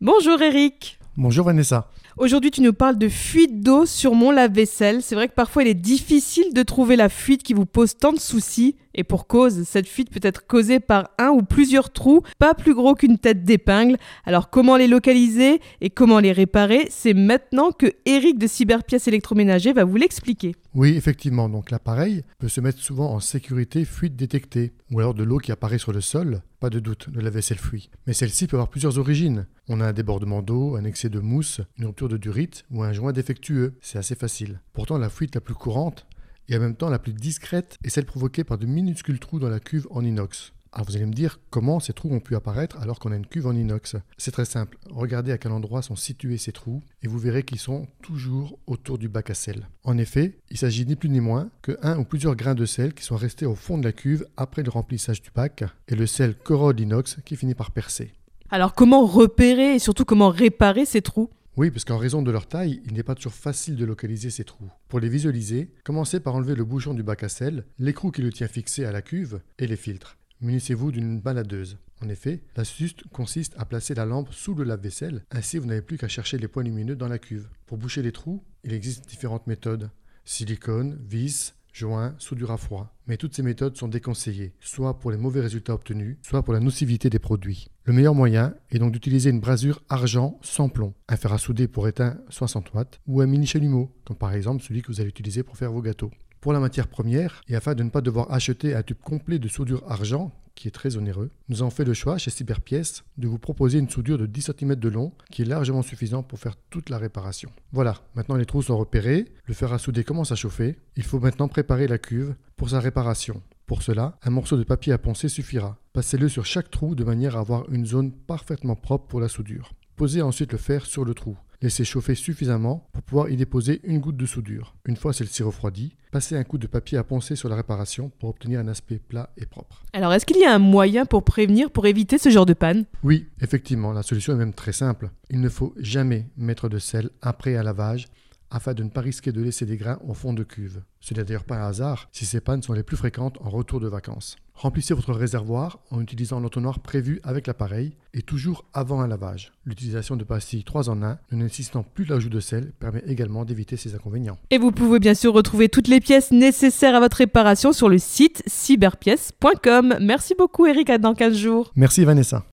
Bonjour Eric. Bonjour Vanessa. Aujourd'hui, tu nous parles de fuite d'eau sur mon lave-vaisselle. C'est vrai que parfois il est difficile de trouver la fuite qui vous pose tant de soucis. Et pour cause, cette fuite peut être causée par un ou plusieurs trous, pas plus gros qu'une tête d'épingle. Alors comment les localiser et comment les réparer? C'est maintenant que Eric de Cyberpièces électroménager va vous l'expliquer. Oui, effectivement, donc l'appareil peut se mettre souvent en sécurité fuite détectée, ou alors de l'eau qui apparaît sur le sol, pas de doute, de la vaisselle fuit. Mais celle-ci peut avoir plusieurs origines. On a un débordement d'eau, un excès de mousse, une rupture de durite ou un joint défectueux. C'est assez facile. Pourtant, la fuite la plus courante et en même temps la plus discrète est celle provoquée par de minuscules trous dans la cuve en inox. Alors vous allez me dire comment ces trous ont pu apparaître alors qu'on a une cuve en inox? C'est très simple, regardez à quel endroit sont situés ces trous et vous verrez qu'ils sont toujours autour du bac à sel. En effet, il s'agit ni plus ni moins que un ou plusieurs grains de sel qui sont restés au fond de la cuve après le remplissage du bac et le sel corrode l'inox qui finit par percer. Alors comment repérer et surtout comment réparer ces trous? Oui, parce qu'en raison de leur taille, il n'est pas toujours facile de localiser ces trous. Pour les visualiser, commencez par enlever le bouchon du bac à sel, l'écrou qui le tient fixé à la cuve et les filtres. Munissez-vous d'une baladeuse. En effet, l'astuce consiste à placer la lampe sous le lave-vaisselle, ainsi vous n'avez plus qu'à chercher les points lumineux dans la cuve. Pour boucher les trous, il existe différentes méthodes. Silicone, vis, joint, soudure à froid. Mais toutes ces méthodes sont déconseillées, soit pour les mauvais résultats obtenus, soit pour la nocivité des produits. Le meilleur moyen est donc d'utiliser une brasure argent sans plomb, un fer à souder pour éteindre 60 watts, ou un mini chalumeau, comme par exemple celui que vous allez utiliser pour faire vos gâteaux. Pour la matière première, et afin de ne pas devoir acheter un tube complet de soudure argent, qui est très onéreux, nous avons fait le choix chez Cyberpièces de vous proposer une soudure de 10 cm de long qui est largement suffisant pour faire toute la réparation. Voilà, maintenant les trous sont repérés, le fer à souder commence à chauffer, il faut maintenant préparer la cuve pour sa réparation. Pour cela, un morceau de papier à poncer suffira. Passez-le sur chaque trou de manière à avoir une zone parfaitement propre pour la soudure. Posez ensuite le fer sur le trou. Laissez chauffer suffisamment pour pouvoir y déposer une goutte de soudure. Une fois celle-ci refroidie, passez un coup de papier à poncer sur la réparation pour obtenir un aspect plat et propre. Alors est-ce qu'il y a un moyen pour prévenir, pour éviter ce genre de panne? Oui, effectivement, la solution est même très simple. Il ne faut jamais mettre de sel après un lavage afin de ne pas risquer de laisser des grains au fond de cuve. Ce n'est d'ailleurs pas un hasard si ces pannes sont les plus fréquentes en retour de vacances. Remplissez votre réservoir en utilisant l'entonnoir prévu avec l'appareil et toujours avant un lavage. L'utilisation de pastilles 3 en 1 ne nécessitant plus l'ajout de sel permet également d'éviter ces inconvénients. Et vous pouvez bien sûr retrouver toutes les pièces nécessaires à votre réparation sur le site cyberpièces.com. Merci beaucoup Eric, à dans 15 jours. Merci Vanessa.